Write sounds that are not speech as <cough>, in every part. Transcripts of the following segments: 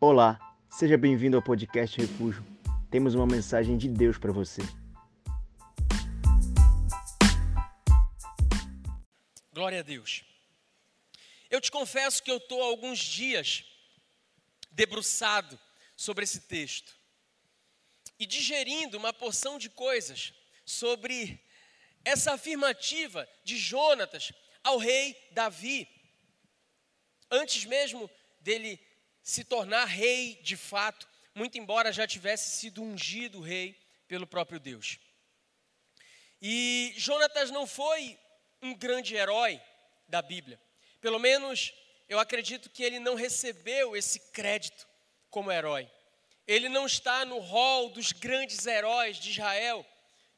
Olá, seja bem-vindo ao podcast Refúgio. Temos uma mensagem de Deus para você. Glória a Deus. Eu te confesso que eu estou alguns dias debruçado sobre esse texto e digerindo uma porção de coisas sobre essa afirmativa de Jonatas ao rei Davi. Antes mesmo dele se tornar rei de fato, muito embora já tivesse sido ungido rei pelo próprio Deus. E Jonatas não foi um grande herói da Bíblia. Pelo menos eu acredito que ele não recebeu esse crédito como herói. Ele não está no rol dos grandes heróis de Israel,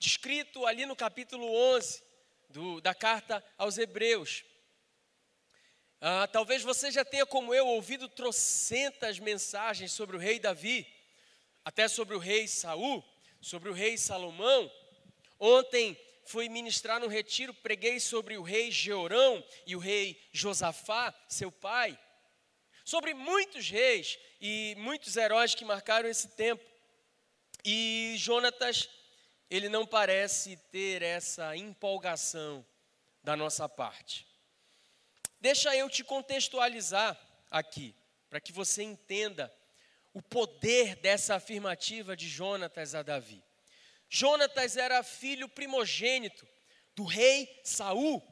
descrito ali no capítulo 11 do, da carta aos Hebreus. Ah, talvez você já tenha, como eu, ouvido trocentas mensagens sobre o rei Davi, até sobre o rei Saul, sobre o rei Salomão. Ontem fui ministrar no retiro, preguei sobre o rei Georão e o rei Josafá, seu pai, sobre muitos reis e muitos heróis que marcaram esse tempo. E Jonatas, ele não parece ter essa empolgação da nossa parte. Deixa eu te contextualizar aqui, para que você entenda o poder dessa afirmativa de Jonatas a Davi. Jonatas era filho primogênito do rei Saul,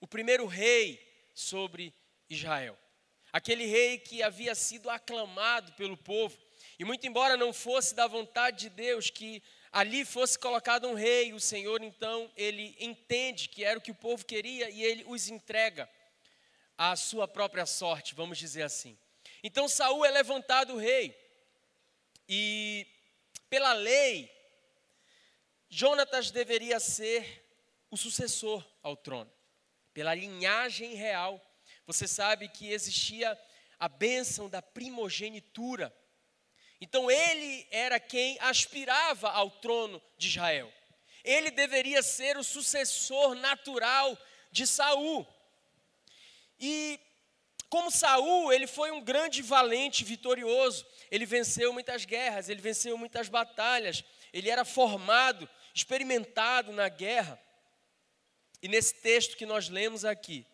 o primeiro rei sobre Israel. Aquele rei que havia sido aclamado pelo povo, e muito embora não fosse da vontade de Deus que ali fosse colocado um rei, o Senhor então ele entende que era o que o povo queria e ele os entrega à sua própria sorte, vamos dizer assim. Então Saul é levantado rei. E pela lei, Jonatas deveria ser o sucessor ao trono. Pela linhagem real, você sabe que existia a bênção da primogenitura. Então ele era quem aspirava ao trono de Israel. Ele deveria ser o sucessor natural de Saul. E como Saul, ele foi um grande valente, vitorioso. Ele venceu muitas guerras, ele venceu muitas batalhas. Ele era formado, experimentado na guerra. E nesse texto que nós lemos aqui,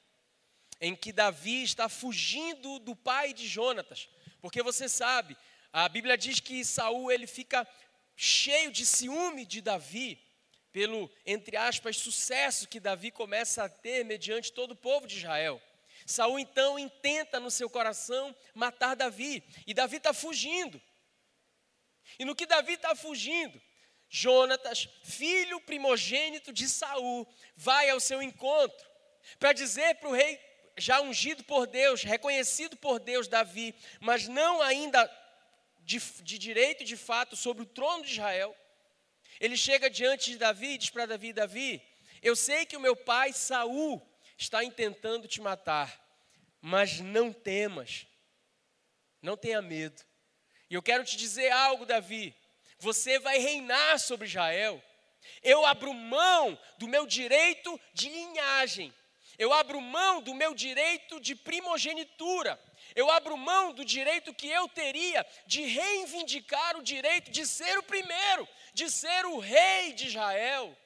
em que Davi está fugindo do pai de Jonatas, porque você sabe, a Bíblia diz que Saul ele fica cheio de ciúme de Davi, pelo entre aspas sucesso que Davi começa a ter mediante todo o povo de Israel. Saul então intenta no seu coração matar Davi, e Davi está fugindo. E no que Davi está fugindo, Jonatas, filho primogênito de Saul, vai ao seu encontro para dizer para o rei já ungido por Deus, reconhecido por Deus, Davi, mas não ainda de, de direito de fato sobre o trono de Israel. Ele chega diante de Davi e diz para Davi: Davi, eu sei que o meu pai Saul está intentando te matar, mas não temas, não tenha medo. E eu quero te dizer algo, Davi: você vai reinar sobre Israel. Eu abro mão do meu direito de linhagem, eu abro mão do meu direito de primogenitura, eu abro mão do direito que eu teria de reivindicar o direito de ser o primeiro, de ser o rei de Israel,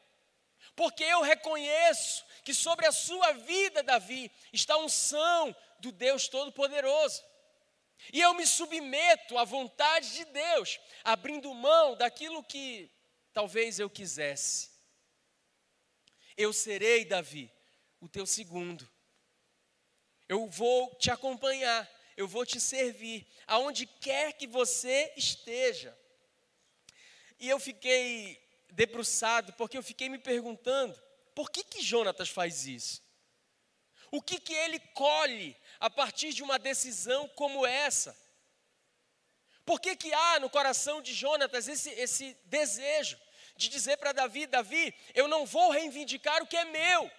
porque eu reconheço que sobre a sua vida, Davi, está a unção do Deus Todo-Poderoso. E eu me submeto à vontade de Deus, abrindo mão daquilo que talvez eu quisesse. Eu serei, Davi, o teu segundo. Eu vou te acompanhar, eu vou te servir, aonde quer que você esteja. E eu fiquei debruçado, porque eu fiquei me perguntando, por que que Jonatas faz isso? O que que ele colhe a partir de uma decisão como essa? Por que que há no coração de Jonatas esse, esse desejo de dizer para Davi, Davi, eu não vou reivindicar o que é meu.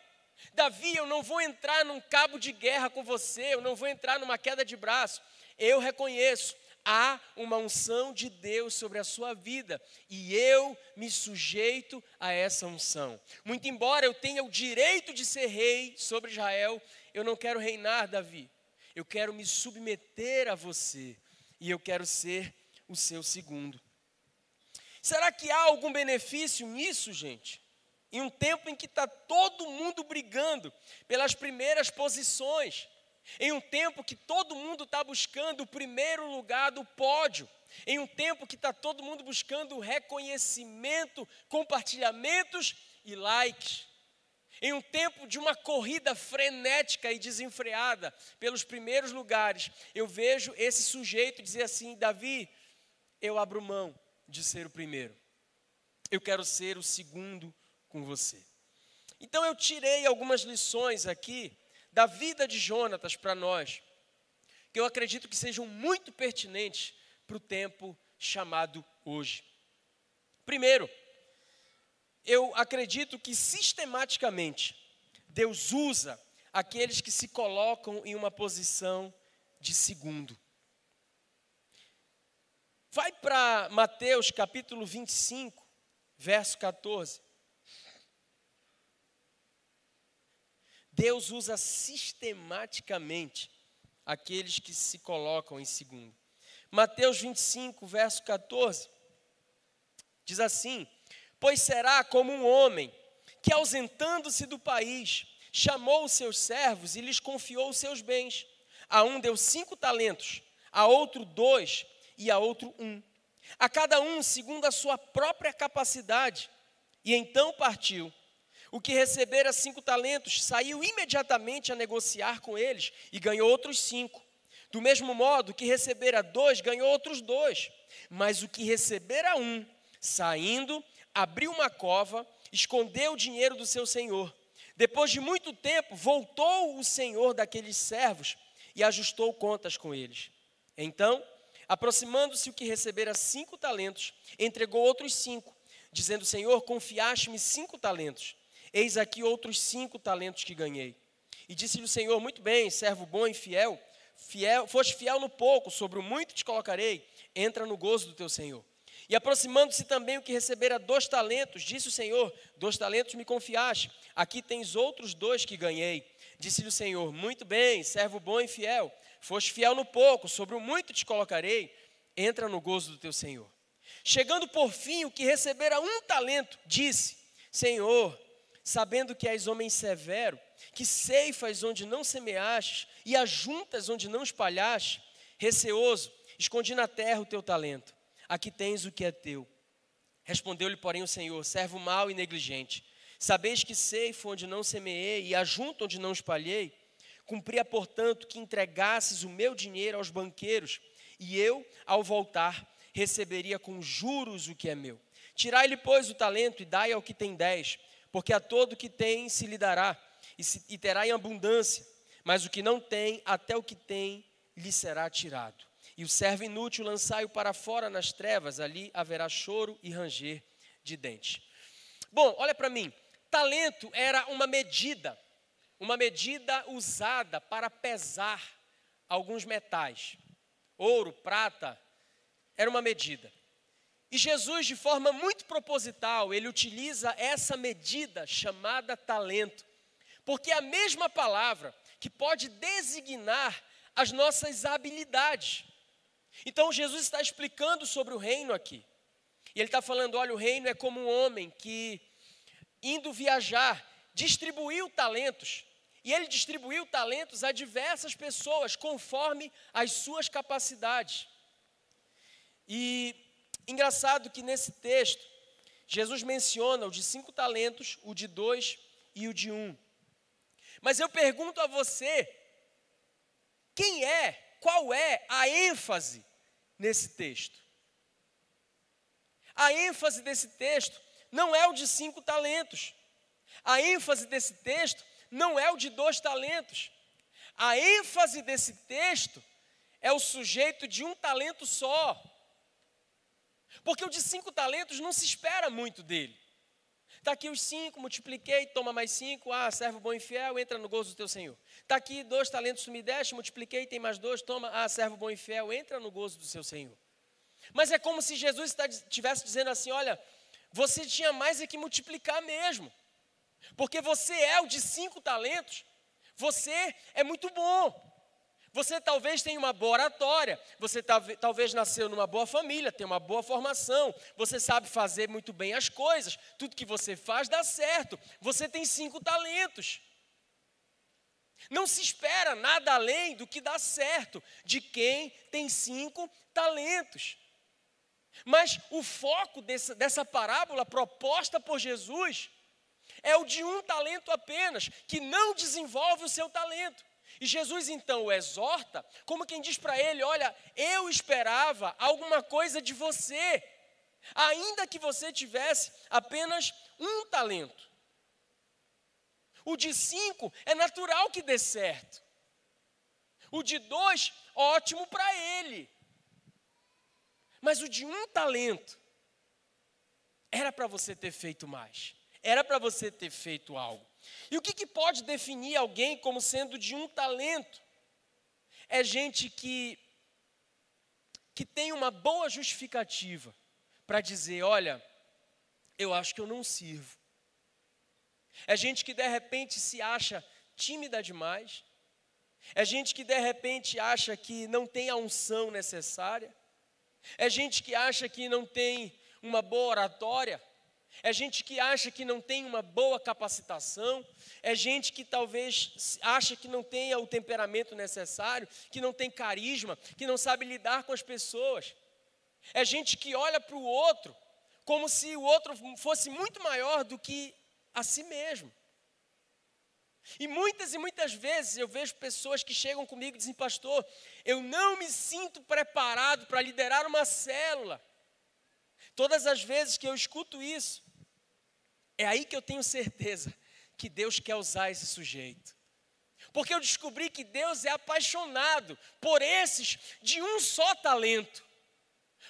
Davi, eu não vou entrar num cabo de guerra com você, eu não vou entrar numa queda de braço. Eu reconheço há uma unção de Deus sobre a sua vida e eu me sujeito a essa unção. Muito embora eu tenha o direito de ser rei sobre Israel, eu não quero reinar, Davi. Eu quero me submeter a você. e eu quero ser o seu segundo. Será que há algum benefício nisso, gente? Em um tempo em que está todo mundo brigando pelas primeiras posições, em um tempo que todo mundo está buscando o primeiro lugar do pódio, em um tempo que está todo mundo buscando reconhecimento, compartilhamentos e likes. Em um tempo de uma corrida frenética e desenfreada pelos primeiros lugares, eu vejo esse sujeito dizer assim: Davi, eu abro mão de ser o primeiro, eu quero ser o segundo com você. Então eu tirei algumas lições aqui da vida de Jonatas para nós, que eu acredito que sejam muito pertinentes para o tempo chamado hoje. Primeiro, eu acredito que sistematicamente Deus usa aqueles que se colocam em uma posição de segundo. Vai para Mateus capítulo 25, verso 14. Deus usa sistematicamente aqueles que se colocam em segundo. Mateus 25, verso 14, diz assim: Pois será como um homem que, ausentando-se do país, chamou os seus servos e lhes confiou os seus bens. A um deu cinco talentos, a outro dois e a outro um. A cada um segundo a sua própria capacidade. E então partiu. O que recebera cinco talentos saiu imediatamente a negociar com eles e ganhou outros cinco. Do mesmo modo, o que recebera dois ganhou outros dois. Mas o que recebera um, saindo, abriu uma cova, escondeu o dinheiro do seu senhor. Depois de muito tempo, voltou o senhor daqueles servos e ajustou contas com eles. Então, aproximando-se o que recebera cinco talentos, entregou outros cinco, dizendo: Senhor, confiaste-me cinco talentos. Eis aqui outros cinco talentos que ganhei. E disse-lhe o Senhor: Muito bem, servo bom e fiel, fiel, foste fiel no pouco, sobre o muito te colocarei, entra no gozo do teu Senhor. E aproximando-se também o que recebera dois talentos, disse o Senhor: Dois talentos me confiaste, aqui tens outros dois que ganhei. Disse-lhe o Senhor: Muito bem, servo bom e fiel, foste fiel no pouco, sobre o muito te colocarei, entra no gozo do teu Senhor. Chegando por fim, o que recebera um talento, disse: Senhor, sabendo que és homem severo, que ceifas onde não semeastes e ajuntas onde não espalhaste, receoso, escondi na terra o teu talento aqui tens o que é teu. Respondeu-lhe, porém, o Senhor: servo mau e negligente. Sabeis que ceifo onde não semeei e ajunto onde não espalhei? Cumpria, portanto, que entregasses o meu dinheiro aos banqueiros, e eu, ao voltar, receberia com juros o que é meu. Tirai-lhe, pois, o talento e dai ao que tem dez, porque a todo que tem se lhe dará, e, se, e terá em abundância, mas o que não tem, até o que tem, lhe será tirado. E o servo inútil lançai-o para fora nas trevas, ali haverá choro e ranger de dente. Bom, olha para mim. Talento era uma medida, uma medida usada para pesar alguns metais. Ouro, prata, era uma medida. E Jesus, de forma muito proposital, ele utiliza essa medida chamada talento, porque é a mesma palavra que pode designar as nossas habilidades. Então Jesus está explicando sobre o reino aqui. E ele está falando: olha, o reino é como um homem que, indo viajar, distribuiu talentos. E ele distribuiu talentos a diversas pessoas, conforme as suas capacidades. E engraçado que nesse texto, Jesus menciona o de cinco talentos, o de dois e o de um. Mas eu pergunto a você: quem é qual é a ênfase nesse texto? A ênfase desse texto não é o de cinco talentos. A ênfase desse texto não é o de dois talentos. A ênfase desse texto é o sujeito de um talento só. Porque o de cinco talentos não se espera muito dele. Está aqui os cinco, multipliquei, toma mais cinco. Ah, servo bom e fiel, entra no gozo do teu Senhor. Está aqui dois talentos tu me deste, multipliquei, tem mais dois, toma. Ah, servo bom e fiel, entra no gozo do seu Senhor. Mas é como se Jesus estivesse dizendo assim: olha, você tinha mais é que multiplicar mesmo. Porque você é o de cinco talentos, você é muito bom. Você talvez tenha uma boa oratória, você talvez nasceu numa boa família, tem uma boa formação, você sabe fazer muito bem as coisas, tudo que você faz dá certo, você tem cinco talentos. Não se espera nada além do que dá certo de quem tem cinco talentos. Mas o foco dessa, dessa parábola proposta por Jesus é o de um talento apenas, que não desenvolve o seu talento. E Jesus então o exorta, como quem diz para ele: Olha, eu esperava alguma coisa de você, ainda que você tivesse apenas um talento. O de cinco é natural que dê certo. O de dois, ótimo para ele. Mas o de um talento, era para você ter feito mais. Era para você ter feito algo. E o que, que pode definir alguém como sendo de um talento? É gente que, que tem uma boa justificativa para dizer: olha, eu acho que eu não sirvo. É gente que de repente se acha tímida demais. É gente que de repente acha que não tem a unção necessária. É gente que acha que não tem uma boa oratória. É gente que acha que não tem uma boa capacitação, é gente que talvez acha que não tenha o temperamento necessário, que não tem carisma, que não sabe lidar com as pessoas. É gente que olha para o outro como se o outro fosse muito maior do que a si mesmo. E muitas e muitas vezes eu vejo pessoas que chegam comigo e dizem, pastor, eu não me sinto preparado para liderar uma célula. Todas as vezes que eu escuto isso, é aí que eu tenho certeza que Deus quer usar esse sujeito. Porque eu descobri que Deus é apaixonado por esses de um só talento,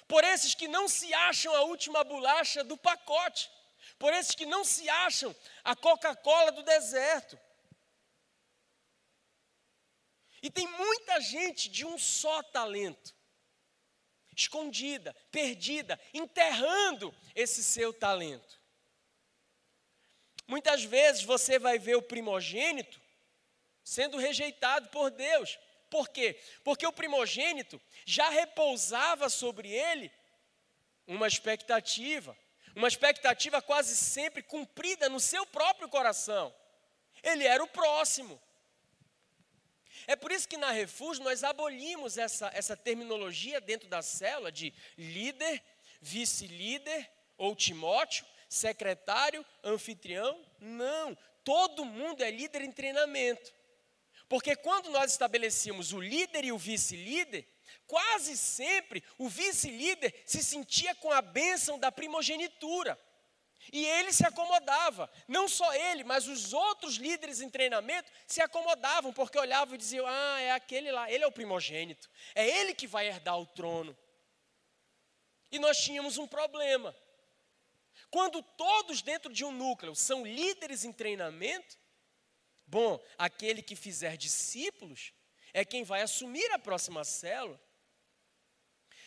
por esses que não se acham a última bolacha do pacote, por esses que não se acham a Coca-Cola do deserto. E tem muita gente de um só talento, escondida, perdida, enterrando esse seu talento. Muitas vezes você vai ver o primogênito sendo rejeitado por Deus. Por quê? Porque o primogênito já repousava sobre ele uma expectativa, uma expectativa quase sempre cumprida no seu próprio coração. Ele era o próximo. É por isso que na Refúgio nós abolimos essa, essa terminologia dentro da célula de líder, vice-líder ou Timóteo, secretário, anfitrião. Não, todo mundo é líder em treinamento. Porque quando nós estabelecíamos o líder e o vice-líder, quase sempre o vice-líder se sentia com a bênção da primogenitura. E ele se acomodava, não só ele, mas os outros líderes em treinamento se acomodavam, porque olhavam e diziam: Ah, é aquele lá, ele é o primogênito, é ele que vai herdar o trono. E nós tínhamos um problema. Quando todos dentro de um núcleo são líderes em treinamento, bom, aquele que fizer discípulos é quem vai assumir a próxima célula.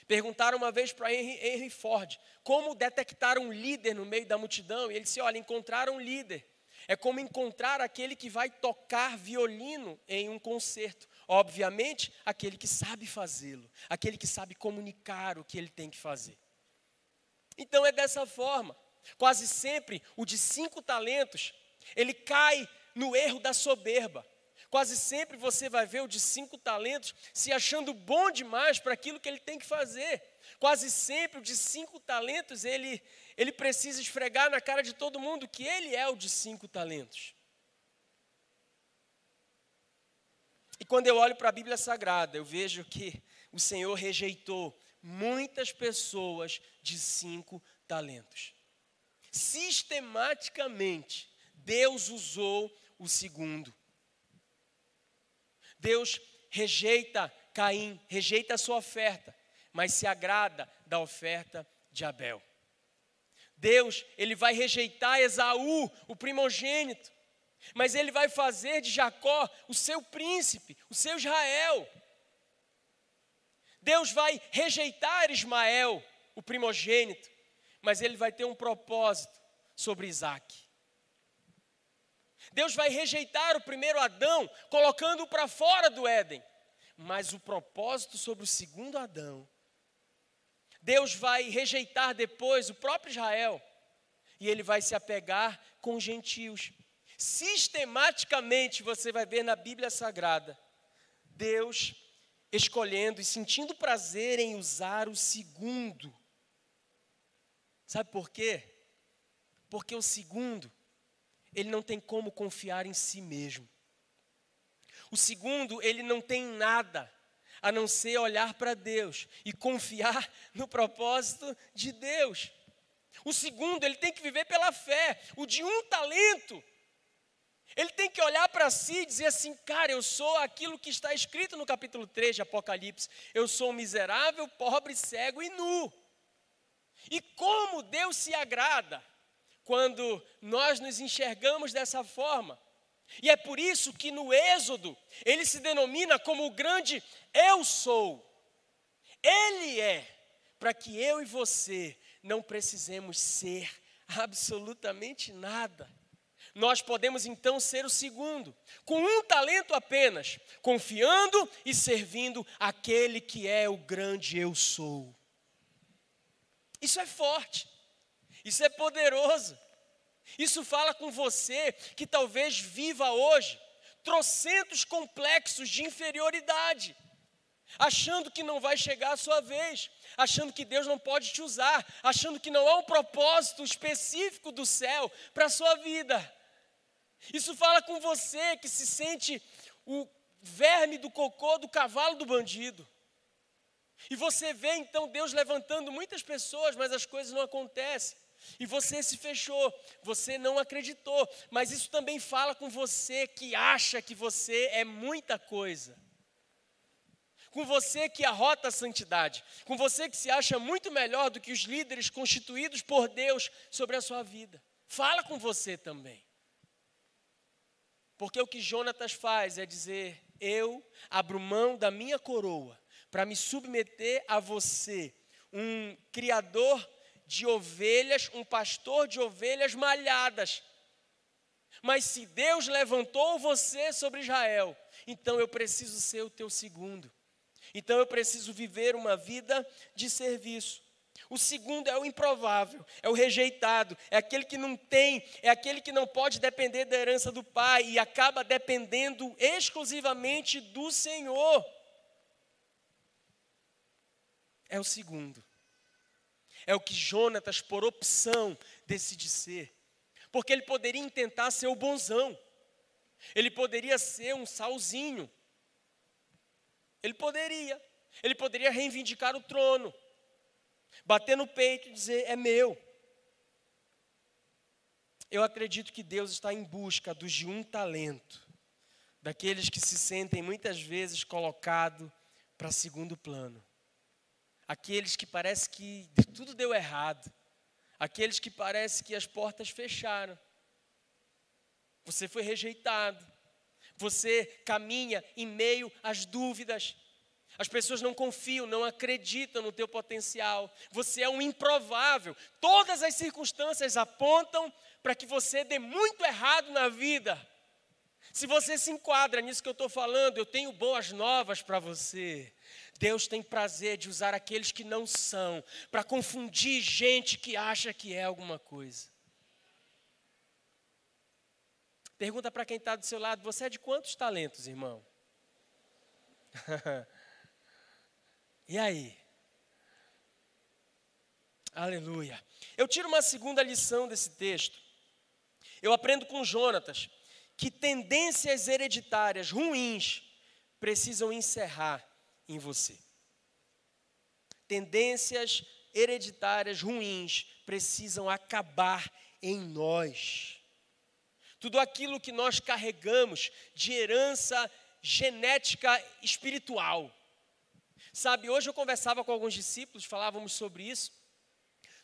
Perguntaram uma vez para Henry, Ford como detectar um líder no meio da multidão, e ele disse: Olha, encontrar um líder é como encontrar aquele que vai tocar violino em um concerto. Obviamente, aquele que sabe fazê-lo, aquele que sabe comunicar o que ele tem que fazer. Então é dessa forma. Quase sempre o de cinco talentos, ele cai no erro da soberba. Quase sempre você vai ver o de cinco talentos se achando bom demais para aquilo que ele tem que fazer. Quase sempre o de cinco talentos ele, ele precisa esfregar na cara de todo mundo que ele é o de cinco talentos. E quando eu olho para a Bíblia Sagrada, eu vejo que o Senhor rejeitou muitas pessoas de cinco talentos. Sistematicamente, Deus usou o segundo. Deus rejeita Caim, rejeita a sua oferta, mas se agrada da oferta de Abel. Deus, ele vai rejeitar Esaú, o primogênito, mas ele vai fazer de Jacó o seu príncipe, o seu Israel. Deus vai rejeitar Ismael, o primogênito, mas ele vai ter um propósito sobre Isaac. Deus vai rejeitar o primeiro Adão, colocando-o para fora do Éden. mas o propósito sobre o segundo Adão. Deus vai rejeitar depois o próprio Israel e ele vai se apegar com os gentios. Sistematicamente você vai ver na Bíblia Sagrada Deus escolhendo e sentindo prazer em usar o segundo. Sabe por quê? Porque o segundo, ele não tem como confiar em si mesmo. O segundo, ele não tem nada a não ser olhar para Deus e confiar <laughs> no propósito de Deus. O segundo, ele tem que viver pela fé. O de um talento, ele tem que olhar para si e dizer assim: cara, eu sou aquilo que está escrito no capítulo 3 de Apocalipse. Eu sou miserável, pobre, cego e nu. E como Deus se agrada quando nós nos enxergamos dessa forma. E é por isso que no Êxodo ele se denomina como o grande eu sou. Ele é, para que eu e você não precisemos ser absolutamente nada. Nós podemos então ser o segundo, com um talento apenas, confiando e servindo aquele que é o grande eu sou. Isso é forte, isso é poderoso. Isso fala com você que talvez viva hoje trocentos complexos de inferioridade, achando que não vai chegar a sua vez, achando que Deus não pode te usar, achando que não há um propósito específico do céu para a sua vida. Isso fala com você que se sente o verme do cocô do cavalo do bandido. E você vê então Deus levantando muitas pessoas, mas as coisas não acontecem. E você se fechou, você não acreditou, mas isso também fala com você que acha que você é muita coisa. Com você que arrota a santidade, com você que se acha muito melhor do que os líderes constituídos por Deus sobre a sua vida. Fala com você também. Porque o que Jonatas faz é dizer: Eu abro mão da minha coroa para me submeter a você, um criador de ovelhas, um pastor de ovelhas malhadas. Mas se Deus levantou você sobre Israel, então eu preciso ser o teu segundo. Então eu preciso viver uma vida de serviço. O segundo é o improvável, é o rejeitado, é aquele que não tem, é aquele que não pode depender da herança do pai e acaba dependendo exclusivamente do Senhor. É o segundo. É o que Jonatas, por opção, decide ser. Porque ele poderia tentar ser o bonzão. Ele poderia ser um salzinho. Ele poderia. Ele poderia reivindicar o trono. Bater no peito e dizer: é meu. Eu acredito que Deus está em busca dos de um talento, daqueles que se sentem muitas vezes colocados para segundo plano aqueles que parece que tudo deu errado, aqueles que parece que as portas fecharam. Você foi rejeitado. Você caminha em meio às dúvidas. As pessoas não confiam, não acreditam no teu potencial. Você é um improvável. Todas as circunstâncias apontam para que você dê muito errado na vida. Se você se enquadra nisso que eu estou falando, eu tenho boas novas para você. Deus tem prazer de usar aqueles que não são, para confundir gente que acha que é alguma coisa. Pergunta para quem está do seu lado: você é de quantos talentos, irmão? <laughs> e aí? Aleluia. Eu tiro uma segunda lição desse texto. Eu aprendo com Jonatas que tendências hereditárias ruins precisam encerrar em você. Tendências hereditárias ruins precisam acabar em nós. Tudo aquilo que nós carregamos de herança genética espiritual. Sabe, hoje eu conversava com alguns discípulos, falávamos sobre isso,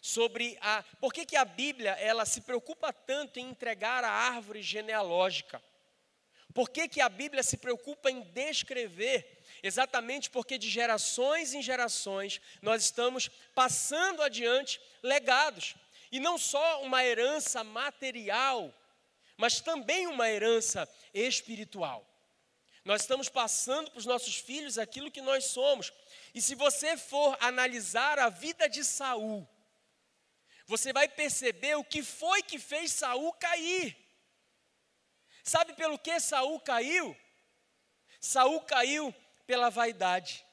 sobre a por que, que a Bíblia ela se preocupa tanto em entregar a árvore genealógica. Por que, que a Bíblia se preocupa em descrever Exatamente porque de gerações em gerações nós estamos passando adiante legados. E não só uma herança material, mas também uma herança espiritual. Nós estamos passando para os nossos filhos aquilo que nós somos. E se você for analisar a vida de Saul, você vai perceber o que foi que fez Saul cair. Sabe pelo que Saul caiu? Saul caiu pela vaidade.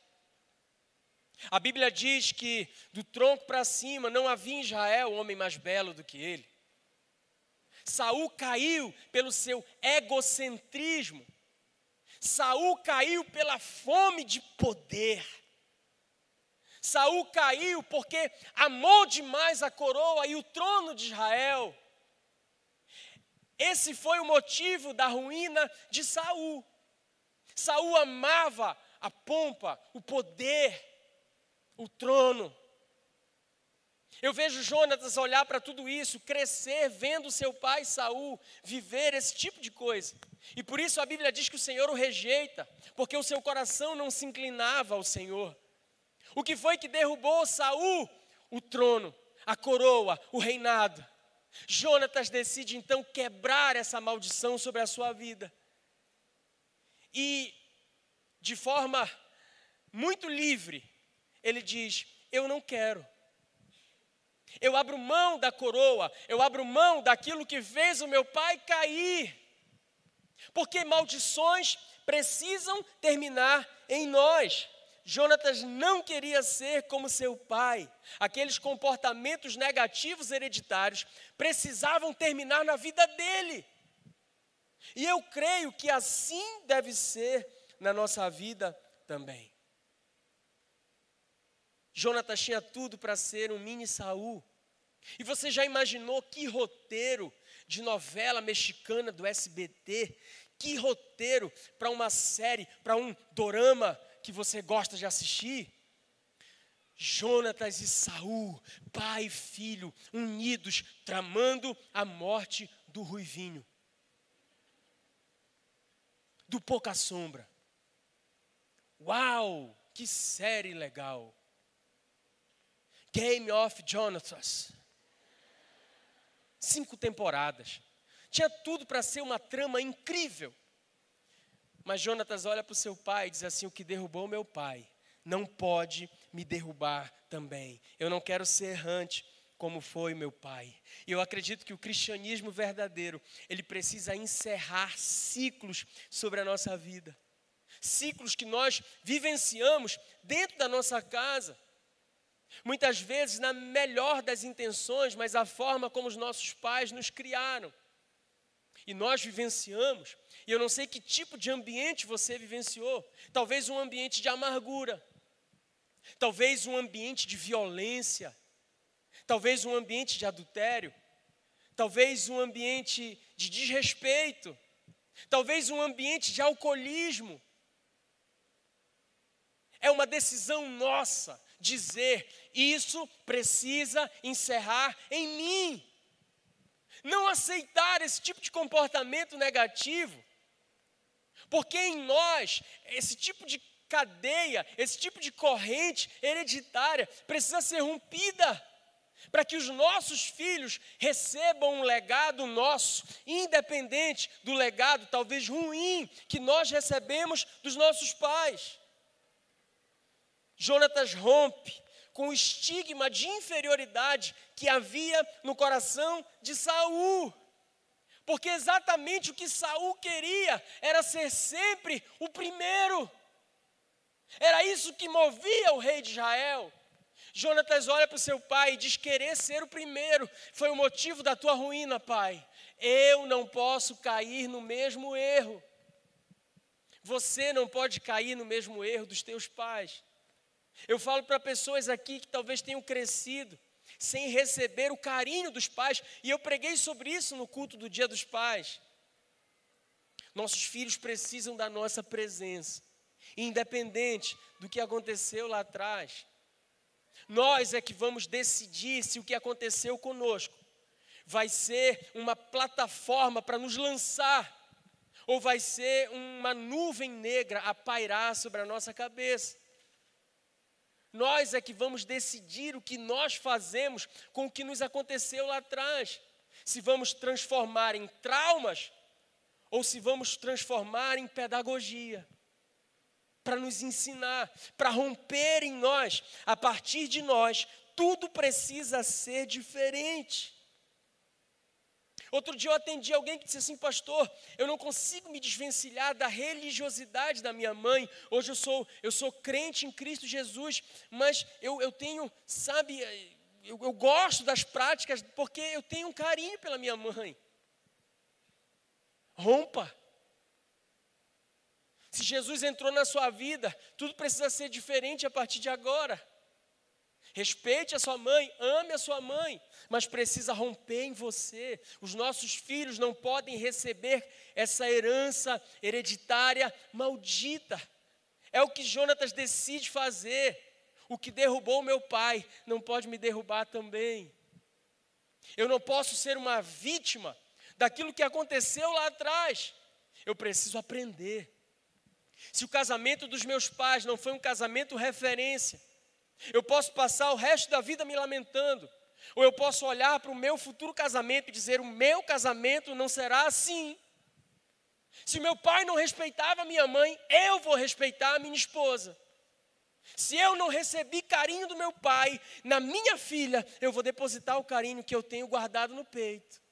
A Bíblia diz que do tronco para cima não havia em Israel homem mais belo do que ele. Saul caiu pelo seu egocentrismo. Saul caiu pela fome de poder. Saul caiu porque amou demais a coroa e o trono de Israel. Esse foi o motivo da ruína de Saul. Saul amava a pompa, o poder, o trono. Eu vejo Jonatas olhar para tudo isso, crescer, vendo seu pai Saul viver esse tipo de coisa. E por isso a Bíblia diz que o Senhor o rejeita, porque o seu coração não se inclinava ao Senhor. O que foi que derrubou Saul? O trono, a coroa, o reinado. Jonatas decide então quebrar essa maldição sobre a sua vida. E de forma muito livre, ele diz: Eu não quero. Eu abro mão da coroa, eu abro mão daquilo que fez o meu pai cair. Porque maldições precisam terminar em nós. Jonatas não queria ser como seu pai. Aqueles comportamentos negativos hereditários precisavam terminar na vida dele. E eu creio que assim deve ser na nossa vida também. Jonatas tinha tudo para ser um mini Saul. E você já imaginou que roteiro de novela mexicana do SBT? Que roteiro para uma série, para um dorama que você gosta de assistir? Jonatas e Saul, pai e filho, unidos, tramando a morte do ruivinho. Do pouca sombra. Uau, que série legal. Game of Jonatas. Cinco temporadas. Tinha tudo para ser uma trama incrível. Mas Jonatas olha para o seu pai e diz assim: O que derrubou meu pai não pode me derrubar também. Eu não quero ser errante como foi meu pai. E eu acredito que o cristianismo verdadeiro, ele precisa encerrar ciclos sobre a nossa vida. Ciclos que nós vivenciamos dentro da nossa casa. Muitas vezes na melhor das intenções, mas a forma como os nossos pais nos criaram. E nós vivenciamos, e eu não sei que tipo de ambiente você vivenciou. Talvez um ambiente de amargura, talvez um ambiente de violência, talvez um ambiente de adultério, talvez um ambiente de desrespeito, talvez um ambiente de alcoolismo. É uma decisão nossa dizer: isso precisa encerrar em mim. Não aceitar esse tipo de comportamento negativo, porque em nós, esse tipo de cadeia, esse tipo de corrente hereditária precisa ser rompida para que os nossos filhos recebam um legado nosso, independente do legado talvez ruim que nós recebemos dos nossos pais. Jonatas rompe com o estigma de inferioridade que havia no coração de Saul. Porque exatamente o que Saul queria era ser sempre o primeiro. Era isso que movia o rei de Israel. Jonatas olha para o seu pai e diz: Querer ser o primeiro foi o motivo da tua ruína, pai. Eu não posso cair no mesmo erro. Você não pode cair no mesmo erro dos teus pais. Eu falo para pessoas aqui que talvez tenham crescido sem receber o carinho dos pais, e eu preguei sobre isso no culto do Dia dos Pais. Nossos filhos precisam da nossa presença, independente do que aconteceu lá atrás. Nós é que vamos decidir se o que aconteceu conosco vai ser uma plataforma para nos lançar, ou vai ser uma nuvem negra a pairar sobre a nossa cabeça. Nós é que vamos decidir o que nós fazemos com o que nos aconteceu lá atrás. Se vamos transformar em traumas ou se vamos transformar em pedagogia para nos ensinar, para romper em nós, a partir de nós, tudo precisa ser diferente. Outro dia eu atendi alguém que disse assim, pastor, eu não consigo me desvencilhar da religiosidade da minha mãe. Hoje eu sou, eu sou crente em Cristo Jesus, mas eu, eu tenho, sabe, eu, eu gosto das práticas porque eu tenho um carinho pela minha mãe. Rompa. Se Jesus entrou na sua vida, tudo precisa ser diferente a partir de agora. Respeite a sua mãe, ame a sua mãe, mas precisa romper em você. Os nossos filhos não podem receber essa herança hereditária maldita. É o que Jonatas decide fazer. O que derrubou meu pai não pode me derrubar também. Eu não posso ser uma vítima daquilo que aconteceu lá atrás. Eu preciso aprender. Se o casamento dos meus pais não foi um casamento referência, eu posso passar o resto da vida me lamentando, ou eu posso olhar para o meu futuro casamento e dizer: o meu casamento não será assim. Se meu pai não respeitava minha mãe, eu vou respeitar a minha esposa. Se eu não recebi carinho do meu pai, na minha filha, eu vou depositar o carinho que eu tenho guardado no peito.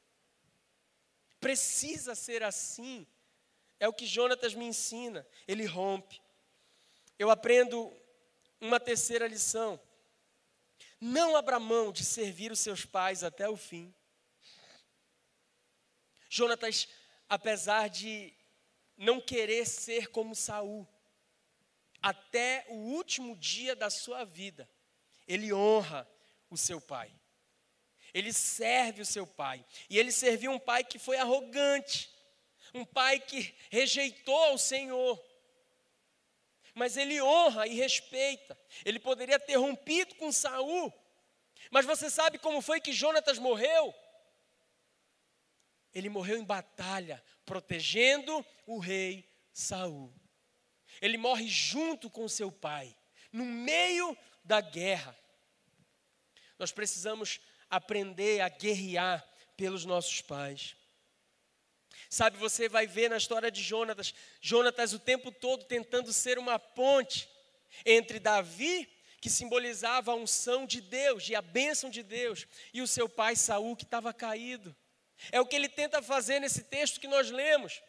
Precisa ser assim. É o que Jonatas me ensina. Ele rompe. Eu aprendo uma terceira lição. Não abra mão de servir os seus pais até o fim. Jonatas, apesar de não querer ser como Saul, até o último dia da sua vida, ele honra o seu pai. Ele serve o seu pai. E ele serviu um pai que foi arrogante, um pai que rejeitou o Senhor, mas ele honra e respeita. Ele poderia ter rompido com Saul, mas você sabe como foi que Jonatas morreu? Ele morreu em batalha, protegendo o rei Saul. Ele morre junto com seu pai, no meio da guerra. Nós precisamos aprender a guerrear pelos nossos pais. Sabe, você vai ver na história de Jonatas, Jonatas o tempo todo tentando ser uma ponte entre Davi, que simbolizava a unção de Deus e a bênção de Deus, e o seu pai Saul, que estava caído. É o que ele tenta fazer nesse texto que nós lemos.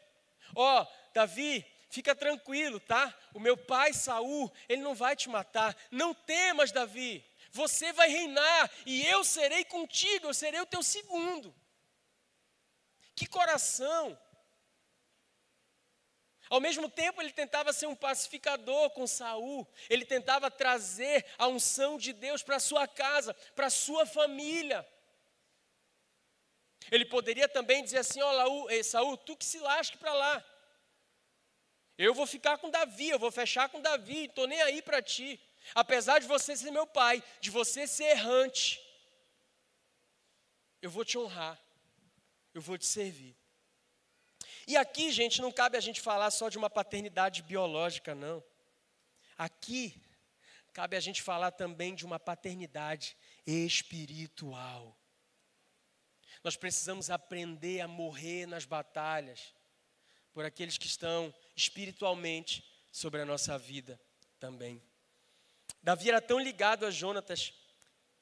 Ó, oh, Davi, fica tranquilo, tá? O meu pai Saul, ele não vai te matar. Não temas, Davi. Você vai reinar e eu serei contigo, eu serei o teu segundo. Que coração! Ao mesmo tempo, ele tentava ser um pacificador com Saul. Ele tentava trazer a unção de Deus para sua casa, para sua família. Ele poderia também dizer assim: ó, oh, Saul, tu que se lasque para lá. Eu vou ficar com Davi, eu vou fechar com Davi, estou nem aí para ti. Apesar de você ser meu pai, de você ser errante, eu vou te honrar eu vou te servir. E aqui, gente, não cabe a gente falar só de uma paternidade biológica, não. Aqui, cabe a gente falar também de uma paternidade espiritual. Nós precisamos aprender a morrer nas batalhas por aqueles que estão espiritualmente sobre a nossa vida também. Davi era tão ligado a Jonatas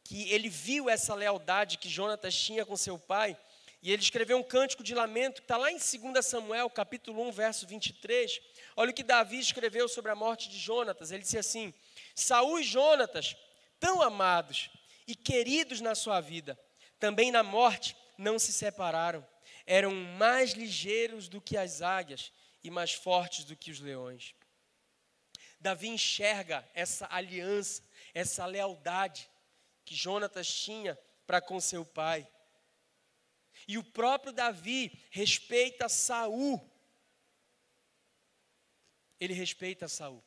que ele viu essa lealdade que Jonatas tinha com seu pai e ele escreveu um cântico de lamento, que está lá em 2 Samuel, capítulo 1, verso 23. Olha o que Davi escreveu sobre a morte de Jonatas. Ele disse assim: Saul e Jonatas, tão amados e queridos na sua vida, também na morte não se separaram. Eram mais ligeiros do que as águias e mais fortes do que os leões. Davi enxerga essa aliança, essa lealdade que Jonatas tinha para com seu pai. E o próprio Davi respeita Saul. Ele respeita Saul.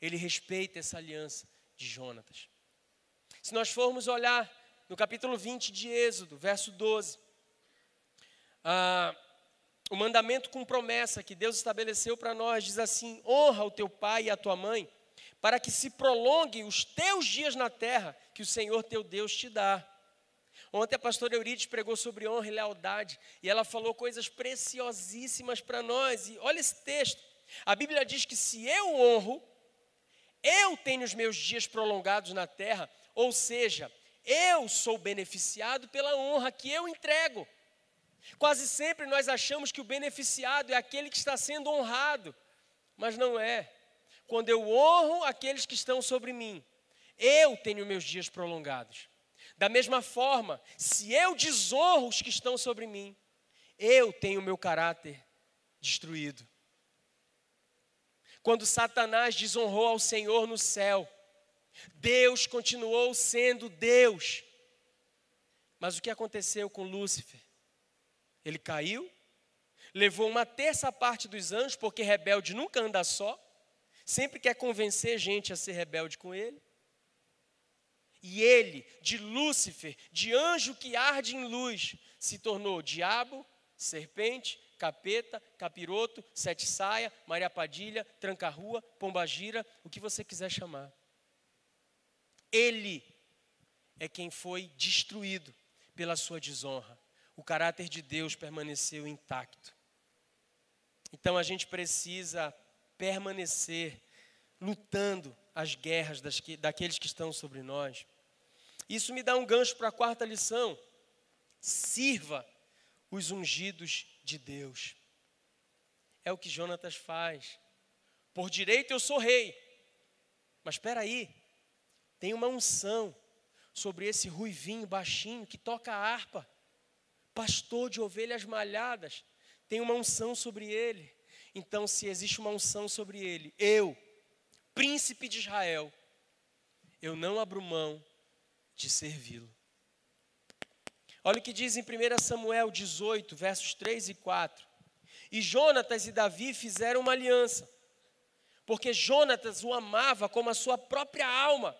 Ele respeita essa aliança de Jonatas. Se nós formos olhar no capítulo 20 de Êxodo, verso 12, ah, o mandamento com promessa que Deus estabeleceu para nós diz assim: honra o teu pai e a tua mãe, para que se prolonguem os teus dias na terra que o Senhor teu Deus te dá. Ontem a pastora Eurides pregou sobre honra e lealdade e ela falou coisas preciosíssimas para nós. E olha esse texto. A Bíblia diz que se eu honro, eu tenho os meus dias prolongados na terra, ou seja, eu sou beneficiado pela honra que eu entrego. Quase sempre nós achamos que o beneficiado é aquele que está sendo honrado, mas não é. Quando eu honro aqueles que estão sobre mim, eu tenho meus dias prolongados. Da mesma forma, se eu desonro os que estão sobre mim, eu tenho meu caráter destruído. Quando Satanás desonrou ao Senhor no céu, Deus continuou sendo Deus. Mas o que aconteceu com Lúcifer? Ele caiu, levou uma terça parte dos anjos, porque rebelde nunca anda só, sempre quer convencer gente a ser rebelde com ele. E ele, de Lúcifer, de anjo que arde em luz, se tornou diabo, serpente, capeta, capiroto, sete saia, Maria Padilha, tranca-rua, pombagira, o que você quiser chamar. Ele é quem foi destruído pela sua desonra. O caráter de Deus permaneceu intacto. Então a gente precisa permanecer lutando as guerras das que, daqueles que estão sobre nós. Isso me dá um gancho para a quarta lição. Sirva os ungidos de Deus. É o que Jonatas faz. Por direito eu sou rei. Mas espera aí, tem uma unção sobre esse ruivinho baixinho que toca a harpa. Pastor de ovelhas malhadas, tem uma unção sobre ele. Então, se existe uma unção sobre ele, eu, príncipe de Israel, eu não abro mão de servi-lo. Olha o que diz em 1 Samuel 18, versos 3 e 4. E Jonatas e Davi fizeram uma aliança, porque Jonatas o amava como a sua própria alma.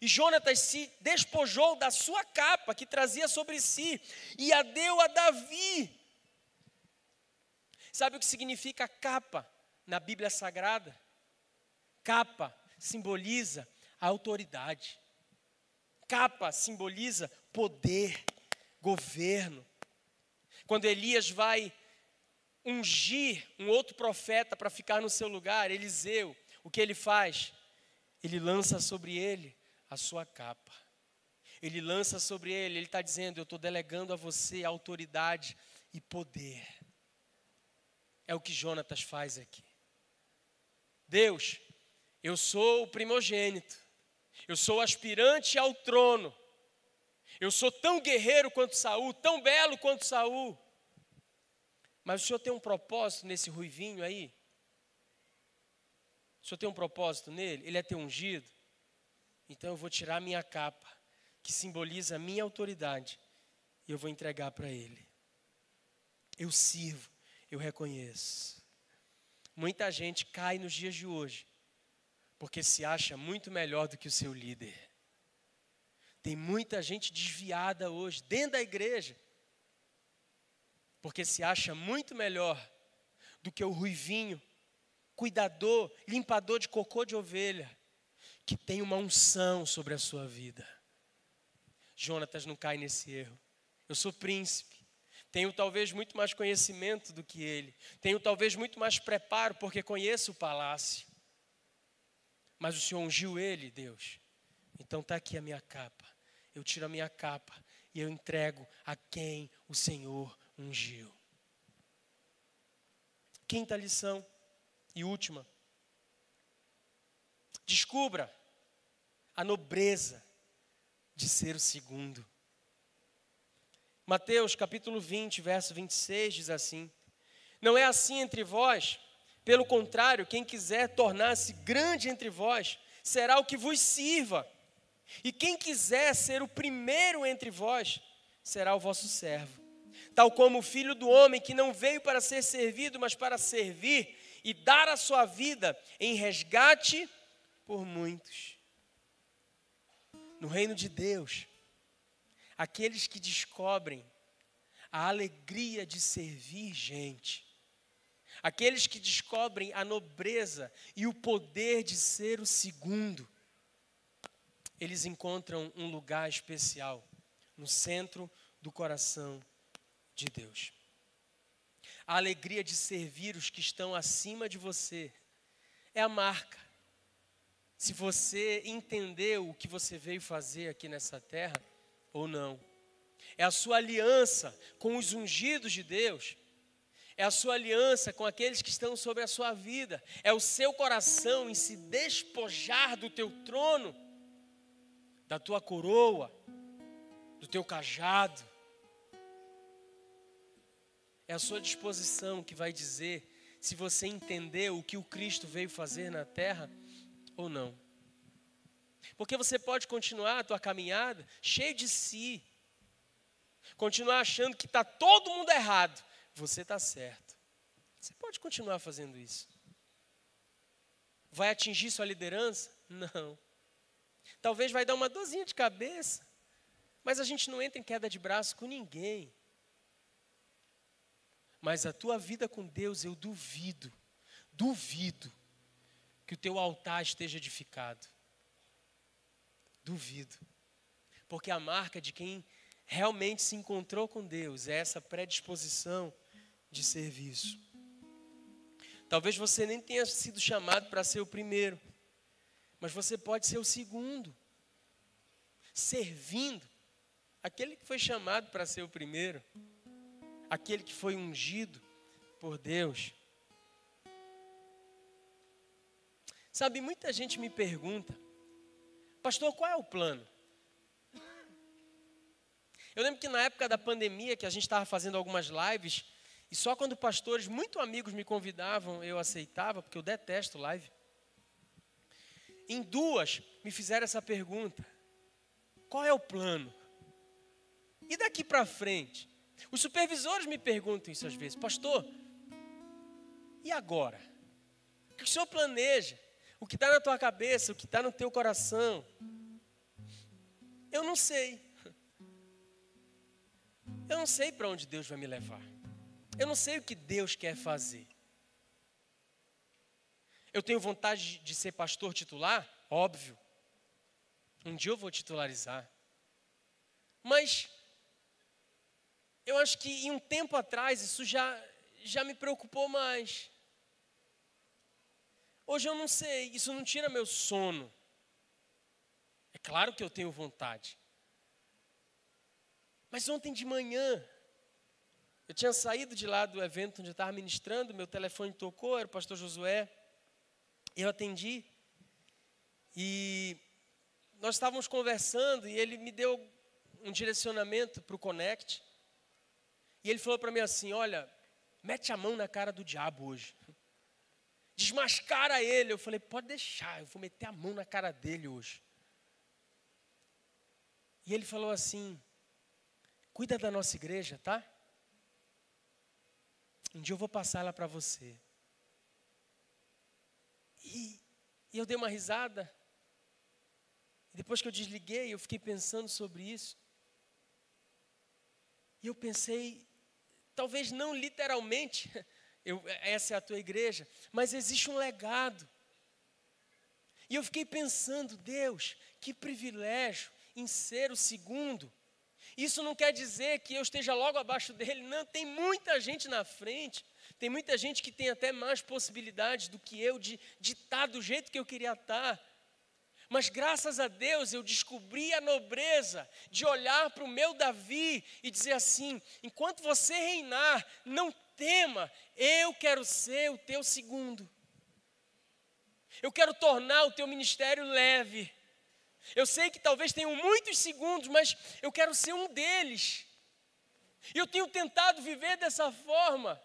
E Jonatas se despojou da sua capa que trazia sobre si e a deu a Davi. Sabe o que significa capa na Bíblia Sagrada? Capa simboliza a autoridade. Capa simboliza poder, governo. Quando Elias vai ungir um outro profeta para ficar no seu lugar, Eliseu, o que ele faz? Ele lança sobre ele a sua capa. Ele lança sobre ele, ele está dizendo: Eu estou delegando a você autoridade e poder. É o que Jonatas faz aqui. Deus, eu sou o primogênito, eu sou aspirante ao trono, eu sou tão guerreiro quanto Saul, tão belo quanto Saul. Mas o Senhor tem um propósito nesse ruivinho aí? O Senhor tem um propósito nele? Ele é ter ungido? Então eu vou tirar minha capa, que simboliza a minha autoridade, e eu vou entregar para Ele. Eu sirvo, eu reconheço. Muita gente cai nos dias de hoje, porque se acha muito melhor do que o seu líder. Tem muita gente desviada hoje, dentro da igreja, porque se acha muito melhor do que o ruivinho, cuidador, limpador de cocô de ovelha que tem uma unção sobre a sua vida. Jonatas não cai nesse erro. Eu sou príncipe. Tenho talvez muito mais conhecimento do que ele. Tenho talvez muito mais preparo, porque conheço o palácio. Mas o Senhor ungiu ele, Deus. Então está aqui a minha capa. Eu tiro a minha capa e eu entrego a quem o Senhor ungiu. Quinta lição e última. Descubra a nobreza de ser o segundo. Mateus capítulo 20, verso 26 diz assim: Não é assim entre vós, pelo contrário, quem quiser tornar-se grande entre vós, será o que vos sirva. E quem quiser ser o primeiro entre vós, será o vosso servo. Tal como o filho do homem que não veio para ser servido, mas para servir e dar a sua vida em resgate por muitos. No reino de Deus, aqueles que descobrem a alegria de servir gente, aqueles que descobrem a nobreza e o poder de ser o segundo, eles encontram um lugar especial, no centro do coração de Deus. A alegria de servir os que estão acima de você é a marca. Se você entendeu o que você veio fazer aqui nessa terra ou não. É a sua aliança com os ungidos de Deus. É a sua aliança com aqueles que estão sobre a sua vida. É o seu coração em se despojar do teu trono, da tua coroa, do teu cajado. É a sua disposição que vai dizer se você entendeu o que o Cristo veio fazer na terra ou não. Porque você pode continuar a tua caminhada cheio de si, continuar achando que está todo mundo errado, você está certo. Você pode continuar fazendo isso. Vai atingir sua liderança? Não. Talvez vai dar uma dorzinha de cabeça, mas a gente não entra em queda de braço com ninguém. Mas a tua vida com Deus, eu duvido, duvido que o teu altar esteja edificado. Duvido. Porque a marca de quem realmente se encontrou com Deus é essa predisposição de serviço. Talvez você nem tenha sido chamado para ser o primeiro, mas você pode ser o segundo, servindo aquele que foi chamado para ser o primeiro, aquele que foi ungido por Deus. Sabe, muita gente me pergunta, pastor, qual é o plano? Eu lembro que na época da pandemia, que a gente estava fazendo algumas lives, e só quando pastores muito amigos me convidavam, eu aceitava, porque eu detesto live. Em duas, me fizeram essa pergunta: qual é o plano? E daqui para frente? Os supervisores me perguntam isso às vezes, pastor, e agora? O que o senhor planeja? O que está na tua cabeça, o que está no teu coração? Eu não sei. Eu não sei para onde Deus vai me levar. Eu não sei o que Deus quer fazer. Eu tenho vontade de ser pastor titular? Óbvio. Um dia eu vou titularizar. Mas eu acho que em um tempo atrás isso já, já me preocupou mais. Hoje eu não sei, isso não tira meu sono. É claro que eu tenho vontade. Mas ontem de manhã, eu tinha saído de lá do evento onde eu estava ministrando, meu telefone tocou, era o pastor Josué. Eu atendi. E nós estávamos conversando e ele me deu um direcionamento para o Connect. E ele falou para mim assim: Olha, mete a mão na cara do diabo hoje. Desmascara ele. Eu falei: Pode deixar, eu vou meter a mão na cara dele hoje. E ele falou assim: Cuida da nossa igreja, tá? Um dia eu vou passar ela para você. E, e eu dei uma risada. Depois que eu desliguei, eu fiquei pensando sobre isso. E eu pensei, talvez não literalmente, <laughs> eu, essa é a tua igreja, mas existe um legado. E eu fiquei pensando, Deus, que privilégio em ser o segundo isso não quer dizer que eu esteja logo abaixo dele, não. Tem muita gente na frente, tem muita gente que tem até mais possibilidades do que eu de, de estar do jeito que eu queria estar. Mas graças a Deus eu descobri a nobreza de olhar para o meu Davi e dizer assim: enquanto você reinar, não tema, eu quero ser o teu segundo. Eu quero tornar o teu ministério leve. Eu sei que talvez tenham muitos segundos, mas eu quero ser um deles. E eu tenho tentado viver dessa forma.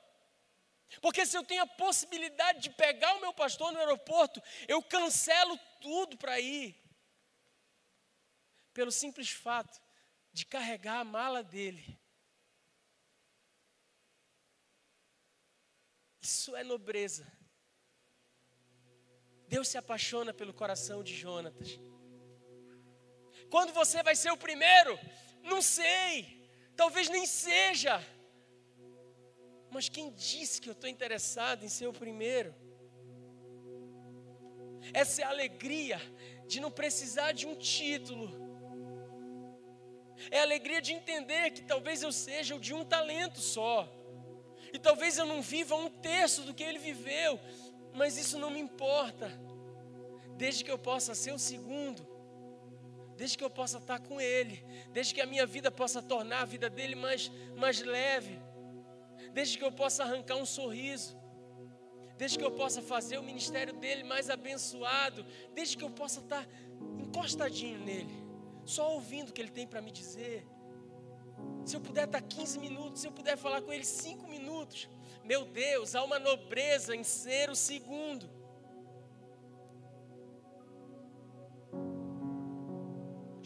Porque se eu tenho a possibilidade de pegar o meu pastor no aeroporto, eu cancelo tudo para ir. Pelo simples fato de carregar a mala dele. Isso é nobreza. Deus se apaixona pelo coração de Jonatas. Quando você vai ser o primeiro? Não sei. Talvez nem seja. Mas quem disse que eu estou interessado em ser o primeiro? Essa é a alegria de não precisar de um título. É a alegria de entender que talvez eu seja o de um talento só. E talvez eu não viva um terço do que ele viveu, mas isso não me importa. Desde que eu possa ser o segundo, desde que eu possa estar com ele, desde que a minha vida possa tornar a vida dele mais, mais leve, desde que eu possa arrancar um sorriso, desde que eu possa fazer o ministério dele mais abençoado, desde que eu possa estar encostadinho nele, só ouvindo o que ele tem para me dizer. Se eu puder estar 15 minutos, se eu puder falar com ele 5 minutos, meu Deus, há uma nobreza em ser o segundo.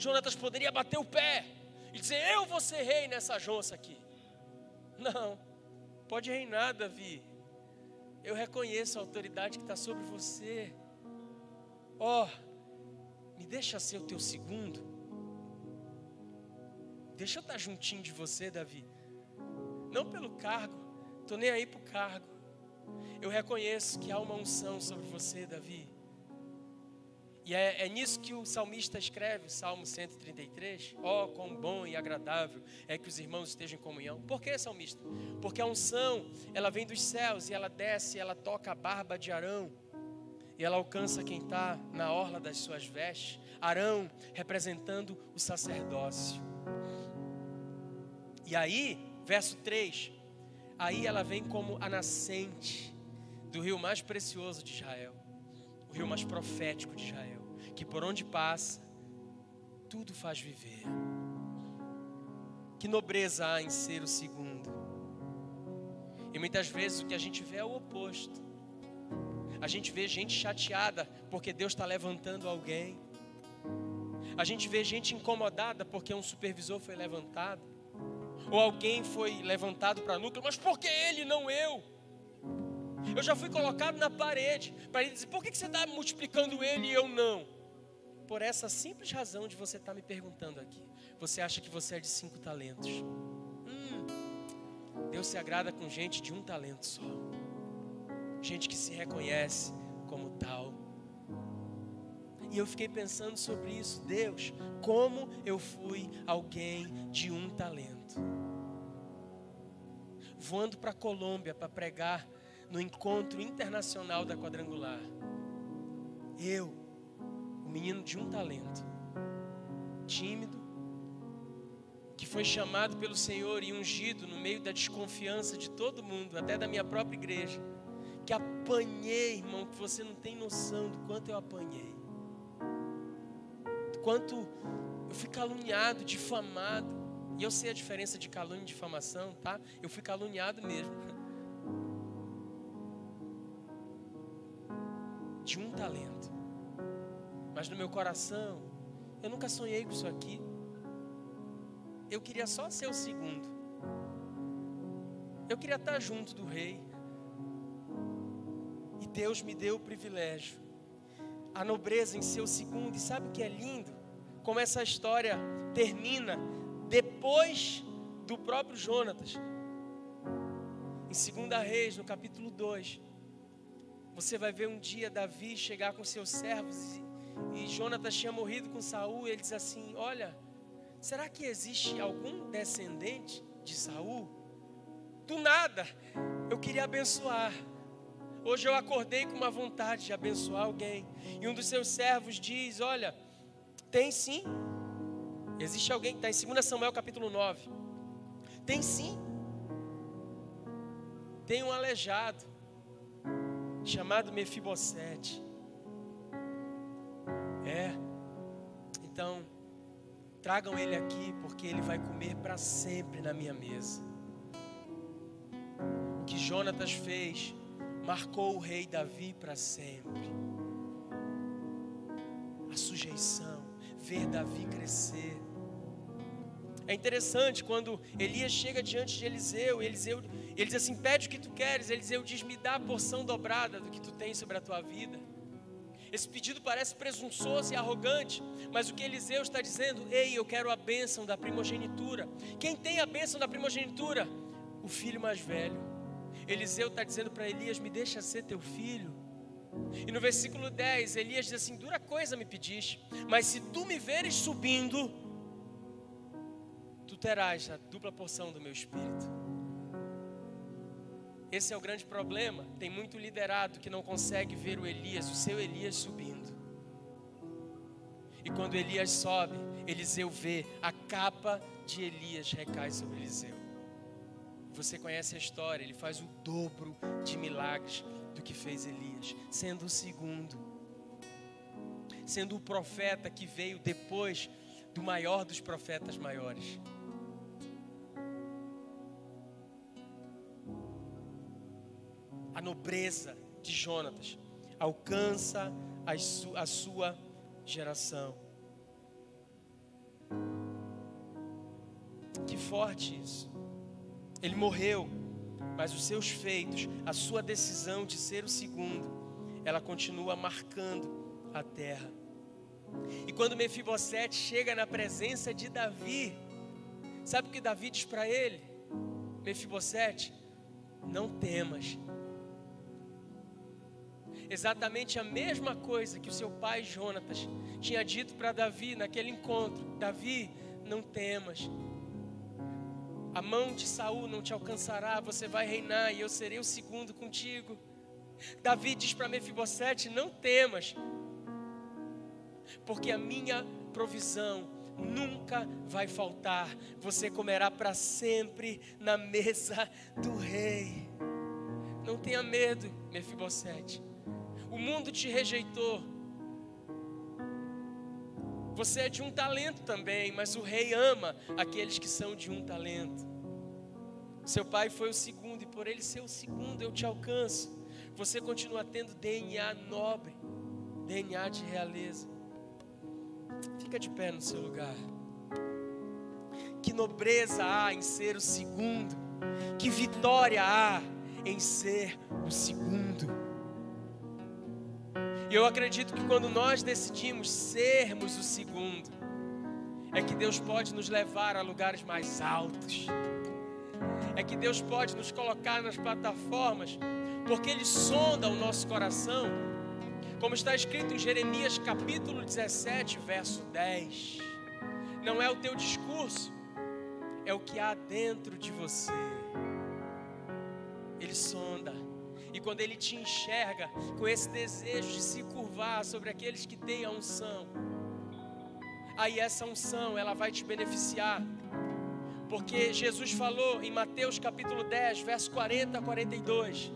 Jonatas poderia bater o pé e dizer: Eu vou ser rei nessa jonça aqui. Não, pode reinar, Davi. Eu reconheço a autoridade que está sobre você. Ó, oh, me deixa ser o teu segundo. Deixa eu estar juntinho de você, Davi. Não pelo cargo, estou nem aí para o cargo. Eu reconheço que há uma unção sobre você, Davi. E é, é, nisso que o salmista escreve, o Salmo 133. Ó, oh, quão bom e agradável é que os irmãos estejam em comunhão. Por que, salmista? Porque a unção, ela vem dos céus e ela desce, ela toca a barba de Arão. E ela alcança quem está na orla das suas vestes. Arão representando o sacerdócio. E aí, verso 3. Aí ela vem como a nascente do rio mais precioso de Israel o rio mais profético de Israel, que por onde passa, tudo faz viver. Que nobreza há em ser o segundo. E muitas vezes o que a gente vê é o oposto. A gente vê gente chateada porque Deus está levantando alguém. A gente vê gente incomodada porque um supervisor foi levantado. Ou alguém foi levantado para núcleo, mas por que ele, não eu? Eu já fui colocado na parede para ele dizer: por que você está multiplicando ele e eu não? Por essa simples razão de você estar tá me perguntando aqui. Você acha que você é de cinco talentos? Hum, Deus se agrada com gente de um talento só. Gente que se reconhece como tal. E eu fiquei pensando sobre isso. Deus, como eu fui alguém de um talento? Voando para a Colômbia para pregar no encontro internacional da quadrangular. Eu, o menino de um talento, tímido, que foi chamado pelo Senhor e ungido no meio da desconfiança de todo mundo, até da minha própria igreja, que apanhei, irmão, que você não tem noção do quanto eu apanhei, do quanto eu fui caluniado, difamado, e eu sei a diferença de calúnia e difamação, tá? Eu fui caluniado mesmo. <laughs> de um talento. Mas no meu coração, eu nunca sonhei com isso aqui. Eu queria só ser o segundo. Eu queria estar junto do rei. E Deus me deu o privilégio, a nobreza em ser o segundo. E sabe o que é lindo? Como essa história termina depois do próprio Jonatas. Em 2 Reis, no capítulo 2. Você vai ver um dia Davi chegar com seus servos e, e Jonatas tinha morrido com Saul e ele diz assim: Olha, será que existe algum descendente de Saul? Do nada, eu queria abençoar. Hoje eu acordei com uma vontade de abençoar alguém. E um dos seus servos diz: Olha, tem sim. Existe alguém que está em 2 Samuel capítulo 9. Tem sim. Tem um aleijado chamado Mefibosete. É. Então, tragam ele aqui, porque ele vai comer para sempre na minha mesa. O que Jonatas fez marcou o rei Davi para sempre. A sujeição, ver Davi crescer. É interessante quando Elias chega diante de Eliseu, Eliseu ele diz assim: Pede o que tu queres. Eliseu diz: Me dá a porção dobrada do que tu tens sobre a tua vida. Esse pedido parece presunçoso e arrogante, mas o que Eliseu está dizendo, ei, eu quero a bênção da primogenitura. Quem tem a bênção da primogenitura? O filho mais velho. Eliseu está dizendo para Elias: Me deixa ser teu filho. E no versículo 10, Elias diz assim: Dura coisa me pediste, mas se tu me veres subindo, tu terás a dupla porção do meu espírito. Esse é o grande problema. Tem muito liderado que não consegue ver o Elias, o seu Elias subindo. E quando Elias sobe, Eliseu vê a capa de Elias recai sobre Eliseu. Você conhece a história, ele faz o dobro de milagres do que fez Elias, sendo o segundo, sendo o profeta que veio depois do maior dos profetas maiores. Nobreza de Jonatas alcança a sua geração. Que forte isso. Ele morreu, mas os seus feitos, a sua decisão de ser o segundo, ela continua marcando a terra. E quando Mefibosete chega na presença de Davi, sabe o que Davi diz para ele? Mefibosete, não temas. Exatamente a mesma coisa que o seu pai Jonatas tinha dito para Davi naquele encontro: Davi, não temas. A mão de Saul não te alcançará, você vai reinar e eu serei o segundo contigo. Davi diz para Mefibosete: Não temas, porque a minha provisão nunca vai faltar. Você comerá para sempre na mesa do rei. Não tenha medo, Mefibosete. O mundo te rejeitou. Você é de um talento também, mas o rei ama aqueles que são de um talento. Seu pai foi o segundo, e por ele ser o segundo, eu te alcanço. Você continua tendo DNA nobre, DNA de realeza. Fica de pé no seu lugar. Que nobreza há em ser o segundo, que vitória há em ser o segundo. E eu acredito que quando nós decidimos sermos o segundo, é que Deus pode nos levar a lugares mais altos. É que Deus pode nos colocar nas plataformas, porque Ele sonda o nosso coração, como está escrito em Jeremias capítulo 17, verso 10. Não é o teu discurso, é o que há dentro de você. Ele sonda. Quando Ele te enxerga com esse desejo de se curvar sobre aqueles que têm a unção, aí essa unção ela vai te beneficiar. Porque Jesus falou em Mateus capítulo 10, verso 40 a 42.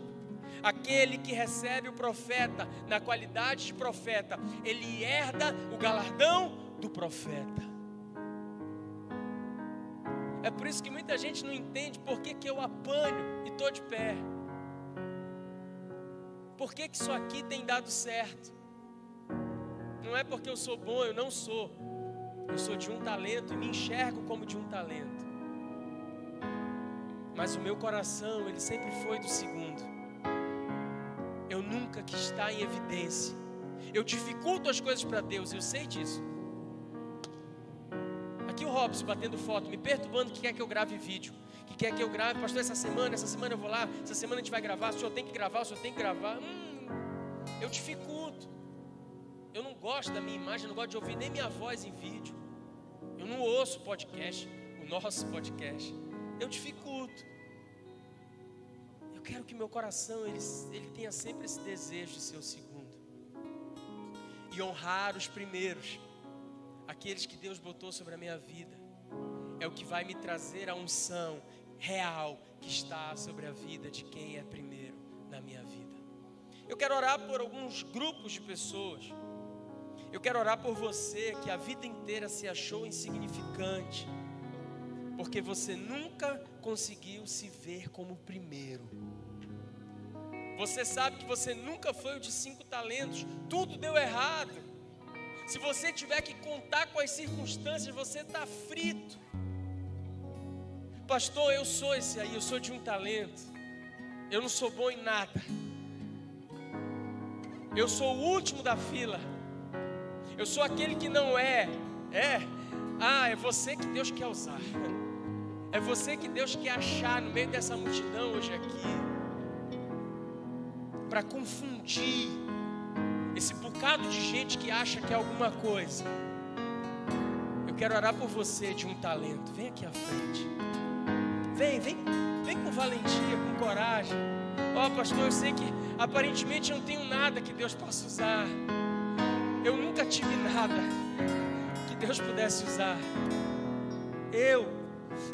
Aquele que recebe o profeta na qualidade de profeta, ele herda o galardão do profeta. É por isso que muita gente não entende por que, que eu apanho e estou de pé. Por que, que isso aqui tem dado certo? Não é porque eu sou bom, eu não sou. Eu sou de um talento e me enxergo como de um talento. Mas o meu coração, ele sempre foi do segundo. Eu nunca quis estar em evidência. Eu dificulto as coisas para Deus, eu sei disso. Aqui o Robson batendo foto, me perturbando que quer que eu grave vídeo que quer que eu grave, pastor, essa semana, essa semana eu vou lá, essa semana a gente vai gravar, o senhor tem que gravar, o senhor tem que gravar. Hum, eu dificulto. Eu não gosto da minha imagem, eu não gosto de ouvir nem minha voz em vídeo. Eu não ouço podcast, o nosso podcast. Eu dificulto. Eu quero que meu coração ele, ele tenha sempre esse desejo de ser o segundo. E honrar os primeiros, aqueles que Deus botou sobre a minha vida. É o que vai me trazer a unção real que está sobre a vida de quem é primeiro na minha vida. Eu quero orar por alguns grupos de pessoas. Eu quero orar por você que a vida inteira se achou insignificante, porque você nunca conseguiu se ver como primeiro. Você sabe que você nunca foi o de cinco talentos, tudo deu errado. Se você tiver que contar com as circunstâncias, você está frito. Pastor, eu sou esse aí, eu sou de um talento. Eu não sou bom em nada. Eu sou o último da fila. Eu sou aquele que não é. É. Ah, é você que Deus quer usar. <laughs> É você que Deus quer achar no meio dessa multidão hoje aqui. Para confundir esse bocado de gente que acha que é alguma coisa. quero orar por você de um talento. Vem aqui à frente. Vem, vem, vem com valentia, com coragem. Ó, oh, pastor, eu sei que aparentemente eu não tenho nada que Deus possa usar. Eu nunca tive nada que Deus pudesse usar. Eu,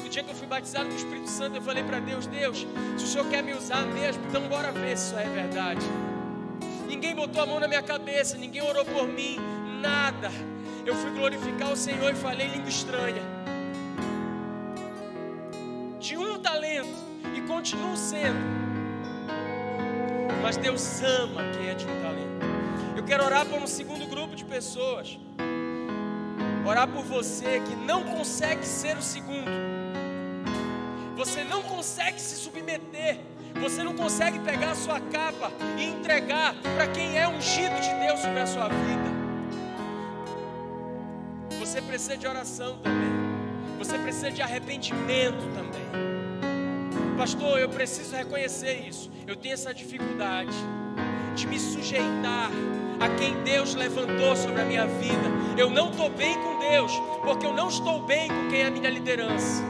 no dia que eu fui batizado com o Espírito Santo, eu falei para Deus: Deus, se o Senhor quer me usar mesmo, então bora ver se isso é verdade. Ninguém botou a mão na minha cabeça, ninguém orou por mim, nada. Eu fui glorificar o Senhor e falei língua estranha. Continuo sendo. Mas Deus ama quem é de um talento. Eu quero orar por um segundo grupo de pessoas. Orar por você que não consegue ser o segundo. Você não consegue se submeter. Você não consegue pegar a sua capa e entregar para quem é ungido de Deus sobre a sua vida. Você precisa de oração também. Você precisa de arrependimento também. Pastor, eu preciso reconhecer isso. Eu tenho essa dificuldade de me sujeitar a quem Deus levantou sobre a minha vida. Eu não estou bem com Deus, porque eu não estou bem com quem é a minha liderança.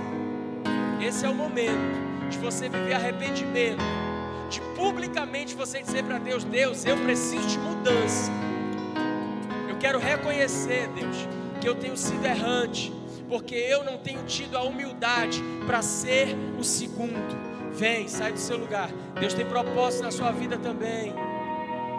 Esse é o momento de você viver arrependimento, de publicamente você dizer para Deus: Deus, eu preciso de mudança. Eu quero reconhecer, Deus, que eu tenho sido errante, porque eu não tenho tido a humildade para ser o segundo. Vem, sai do seu lugar. Deus tem propósito na sua vida também.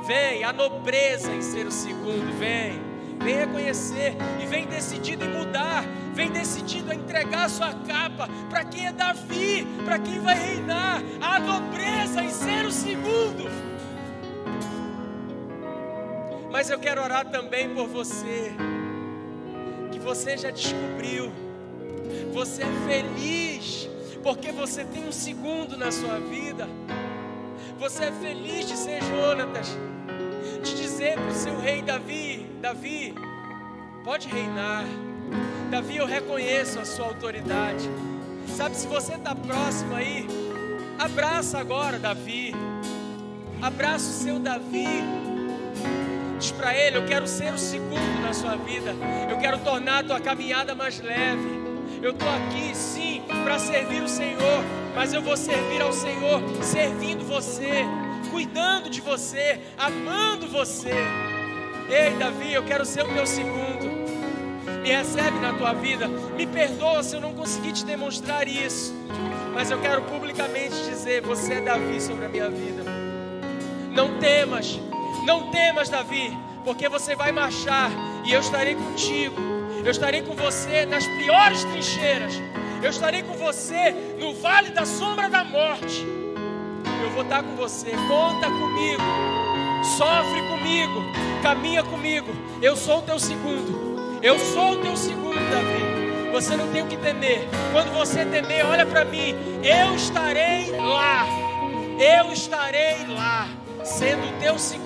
Vem, a nobreza em ser o segundo, vem. Vem reconhecer e vem decidido em mudar, vem decidido a entregar a sua capa para quem é Davi, para quem vai reinar, a nobreza em ser o segundo. Mas eu quero orar também por você você já descobriu. Você é feliz porque você tem um segundo na sua vida. Você é feliz de ser Jonatas, de dizer para o seu rei Davi: Davi, pode reinar. Davi, eu reconheço a sua autoridade. Sabe, se você está próximo aí, abraça agora Davi. Abraça o seu Davi Diz para ele: Eu quero ser o segundo na sua vida. Eu quero tornar a tua caminhada mais leve. Eu estou aqui, sim, para servir o Senhor, mas eu vou servir ao Senhor servindo você, cuidando de você, amando você. Ei, Davi, eu quero ser o teu segundo. Me recebe na tua vida. Me perdoa se eu não conseguir te demonstrar isso. Mas eu quero publicamente dizer: Você é Davi sobre a minha vida. Não temas, não temas, Davi, porque você vai marchar e eu estarei contigo. Eu estarei com você nas piores trincheiras. Eu estarei com você no vale da sombra da morte. Eu vou estar com você. Conta comigo. Sofre comigo. Caminha comigo. Eu sou o teu segundo. Eu sou o teu segundo, Davi. Você não tem o que temer. Quando você temer, olha para mim. Eu estarei lá. Eu estarei lá, sendo o teu segundo.